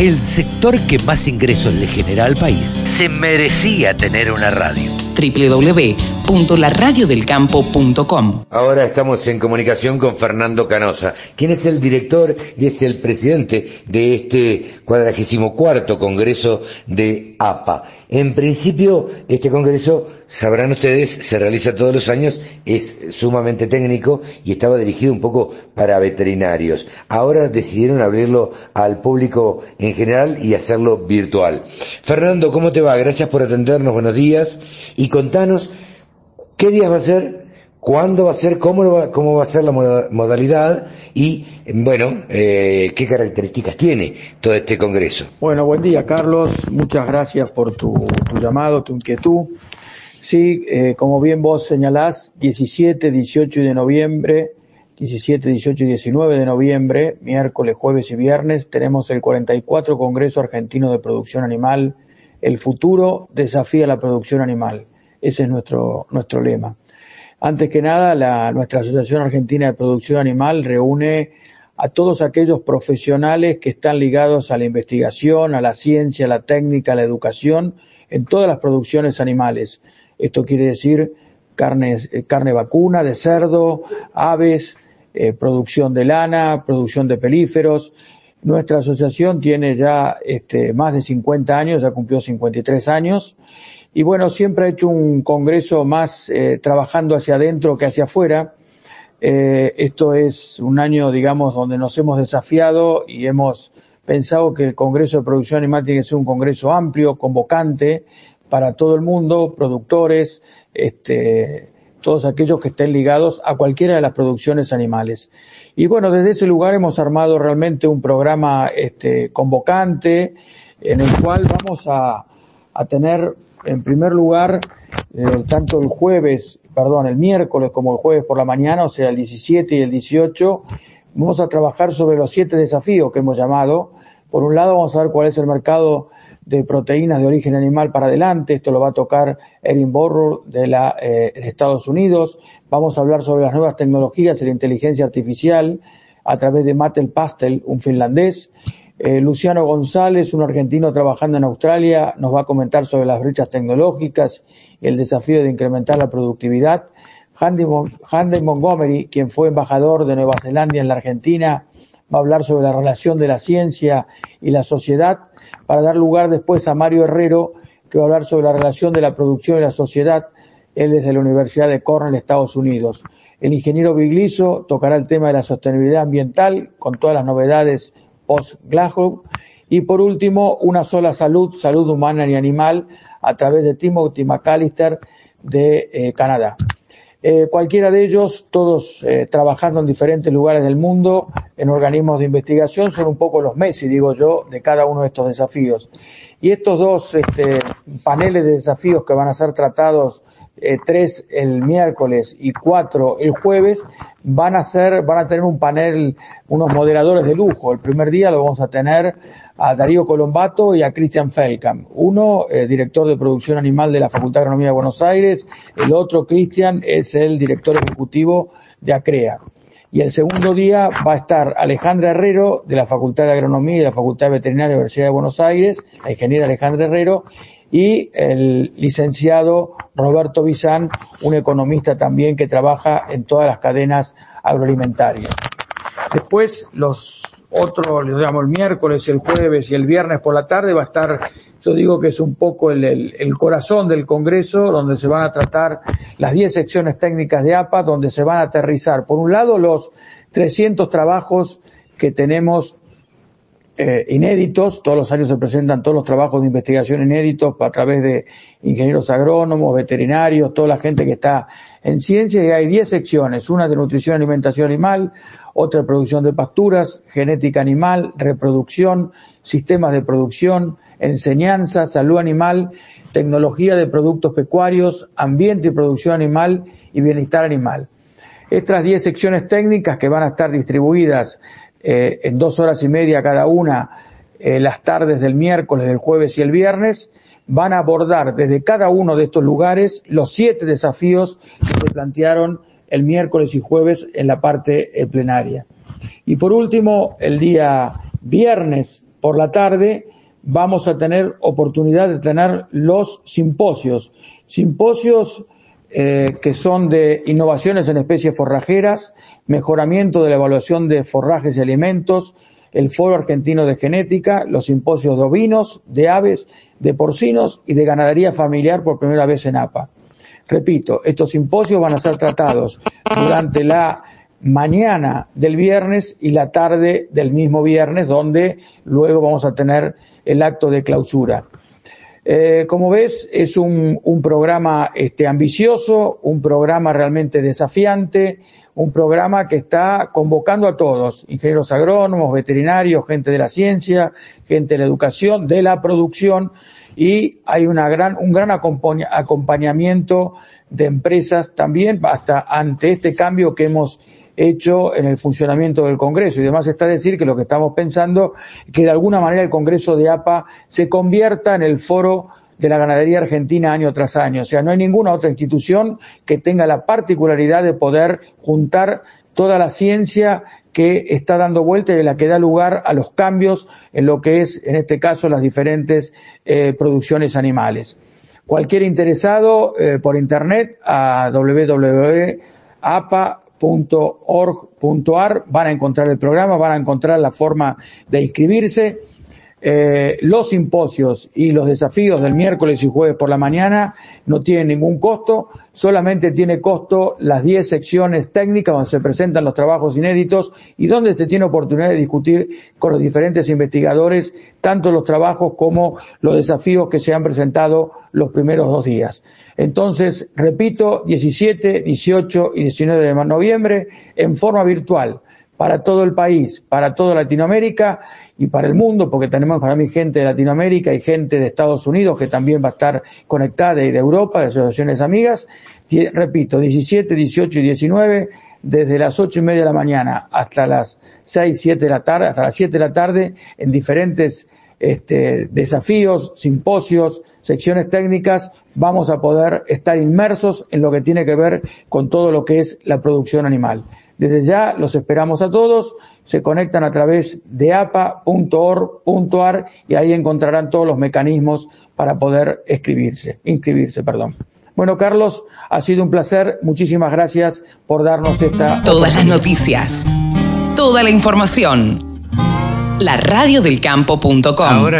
el sector que más ingresos le genera al país se merecía tener una radio www.laradiodelcampo.com. Ahora estamos en comunicación con Fernando Canosa, quien es el director y es el presidente de este cuadragésimo cuarto Congreso de APA. En principio, este Congreso, sabrán ustedes, se realiza todos los años, es sumamente técnico y estaba dirigido un poco para veterinarios. Ahora decidieron abrirlo al público en general y hacerlo virtual. Fernando, ¿cómo te va? Gracias por atendernos, buenos días. Y contanos, ¿qué días va a ser? ¿Cuándo va a ser? ¿Cómo va, cómo va a ser la modalidad? Y, bueno, eh, ¿qué características tiene todo este Congreso? Bueno, buen día, Carlos. Muchas gracias por tu, llamado, tu inquietud. Sí, eh, como bien vos señalás, 17, 18 de noviembre, 17, 18 y 19 de noviembre, miércoles, jueves y viernes, tenemos el 44 Congreso Argentino de Producción Animal. El futuro desafía la producción animal. Ese es nuestro, nuestro lema. Antes que nada, la, nuestra Asociación Argentina de Producción Animal reúne a todos aquellos profesionales que están ligados a la investigación, a la ciencia, a la técnica, a la educación en todas las producciones animales. Esto quiere decir carne, eh, carne vacuna, de cerdo, aves, eh, producción de lana, producción de pelíferos. Nuestra asociación tiene ya este, más de 50 años, ya cumplió 53 años y bueno, siempre ha hecho un congreso más eh, trabajando hacia adentro que hacia afuera. Eh, esto es un año, digamos, donde nos hemos desafiado y hemos pensado que el Congreso de Producción Animal tiene que ser un congreso amplio, convocante para todo el mundo, productores, este, todos aquellos que estén ligados a cualquiera de las producciones animales. Y bueno, desde ese lugar hemos armado realmente un programa este, convocante en el cual vamos a, a tener en primer lugar, eh, tanto el jueves, perdón, el miércoles como el jueves por la mañana, o sea, el 17 y el 18, vamos a trabajar sobre los siete desafíos que hemos llamado. Por un lado, vamos a ver cuál es el mercado de proteínas de origen animal para adelante. Esto lo va a tocar Erin Borro de, la, eh, Estados Unidos. Vamos a hablar sobre las nuevas tecnologías y la inteligencia artificial a través de Mattel Pastel, un finlandés. Eh, Luciano González, un argentino trabajando en Australia, nos va a comentar sobre las brechas tecnológicas y el desafío de incrementar la productividad. Handy, Montgomery, quien fue embajador de Nueva Zelanda en la Argentina, va a hablar sobre la relación de la ciencia y la sociedad, para dar lugar después a Mario Herrero, que va a hablar sobre la relación de la producción y la sociedad. Él es de la Universidad de Cornell, Estados Unidos. El ingeniero Bigliso tocará el tema de la sostenibilidad ambiental con todas las novedades post-Glasgow. Y por último, una sola salud, salud humana y animal, a través de Timothy McAllister de eh, Canadá. Eh, cualquiera de ellos, todos eh, trabajando en diferentes lugares del mundo, en organismos de investigación, son un poco los Messi, digo yo, de cada uno de estos desafíos. Y estos dos este, paneles de desafíos que van a ser tratados eh, tres el miércoles y cuatro el jueves, van a ser, van a tener un panel, unos moderadores de lujo. El primer día lo vamos a tener a Darío Colombato y a Christian Felkamp. Uno, eh, director de producción animal de la Facultad de Agronomía de Buenos Aires, el otro, Christian, es el director ejecutivo de ACREA. Y el segundo día va a estar Alejandra Herrero, de la Facultad de Agronomía y de la Facultad de Veterinaria de la Universidad de Buenos Aires, la ingeniera Alejandra Herrero, y el licenciado Roberto Bizán, un economista también que trabaja en todas las cadenas agroalimentarias. Después, los otros, digamos, el miércoles, el jueves y el viernes por la tarde va a estar, yo digo que es un poco el, el, corazón del Congreso, donde se van a tratar las 10 secciones técnicas de APA, donde se van a aterrizar, por un lado, los 300 trabajos que tenemos eh, inéditos, todos los años se presentan todos los trabajos de investigación inéditos a través de ingenieros agrónomos, veterinarios, toda la gente que está en ciencia. Y hay 10 secciones, una de nutrición, alimentación animal, otra de producción de pasturas, genética animal, reproducción, sistemas de producción, enseñanza, salud animal, tecnología de productos pecuarios, ambiente y producción animal y bienestar animal. Estas 10 secciones técnicas que van a estar distribuidas eh, en dos horas y media cada una eh, las tardes del miércoles, del jueves y el viernes, van a abordar desde cada uno de estos lugares los siete desafíos que se plantearon el miércoles y jueves en la parte eh, plenaria. Y por último, el día viernes por la tarde vamos a tener oportunidad de tener los simposios. Simposios eh, que son de innovaciones en especies forrajeras, mejoramiento de la evaluación de forrajes y alimentos, el Foro Argentino de Genética, los simposios de ovinos, de aves, de porcinos y de ganadería familiar por primera vez en APA. Repito, estos simposios van a ser tratados durante la mañana del viernes y la tarde del mismo viernes, donde luego vamos a tener el acto de clausura. Eh, como ves, es un, programa este, ambicioso, un programa realmente desafiante, un programa que está convocando a todos, ingenieros agrónomos, veterinarios, gente de la ciencia, gente de la educación, de la producción, y hay gran, un gran acompañamiento de empresas también hasta ante este cambio que hemos hecho en el funcionamiento del Congreso. Y además está decir que lo que estamos pensando es que de alguna manera el Congreso de APA se convierta en el foro de la ganadería argentina año tras año. O sea, no hay ninguna otra institución que tenga la particularidad de poder juntar toda la ciencia que está dando vuelta y de la que da lugar a los cambios en lo que es, en este caso, las diferentes eh, producciones animales. Cualquier interesado eh, por internet a www.apa .org.ar van a encontrar el programa, van a encontrar la forma de inscribirse. Eh, los simposios y los desafíos del miércoles y jueves por la mañana no tienen ningún costo, solamente tiene costo las 10 secciones técnicas donde se presentan los trabajos inéditos y donde se tiene oportunidad de discutir con los diferentes investigadores tanto los trabajos como los desafíos que se han presentado los primeros dos días. Entonces, repito, 17, 18 y 19 de noviembre en forma virtual para todo el país, para toda Latinoamérica y para el mundo, porque tenemos para mí gente de Latinoamérica y gente de Estados Unidos que también va a estar conectada y de Europa, de asociaciones amigas. Repito, 17, 18 y 19, desde las ocho y media de la mañana hasta las 6, 7 de la tarde, hasta las 7 de la tarde, en diferentes este, desafíos, simposios, secciones técnicas, vamos a poder estar inmersos en lo que tiene que ver con todo lo que es la producción animal. Desde ya los esperamos a todos, se conectan a través de apa.org.ar y ahí encontrarán todos los mecanismos para poder escribirse, inscribirse, perdón. Bueno, Carlos, ha sido un placer. Muchísimas gracias por darnos esta. Todas las noticias, toda la información. La radiodelcampo.com.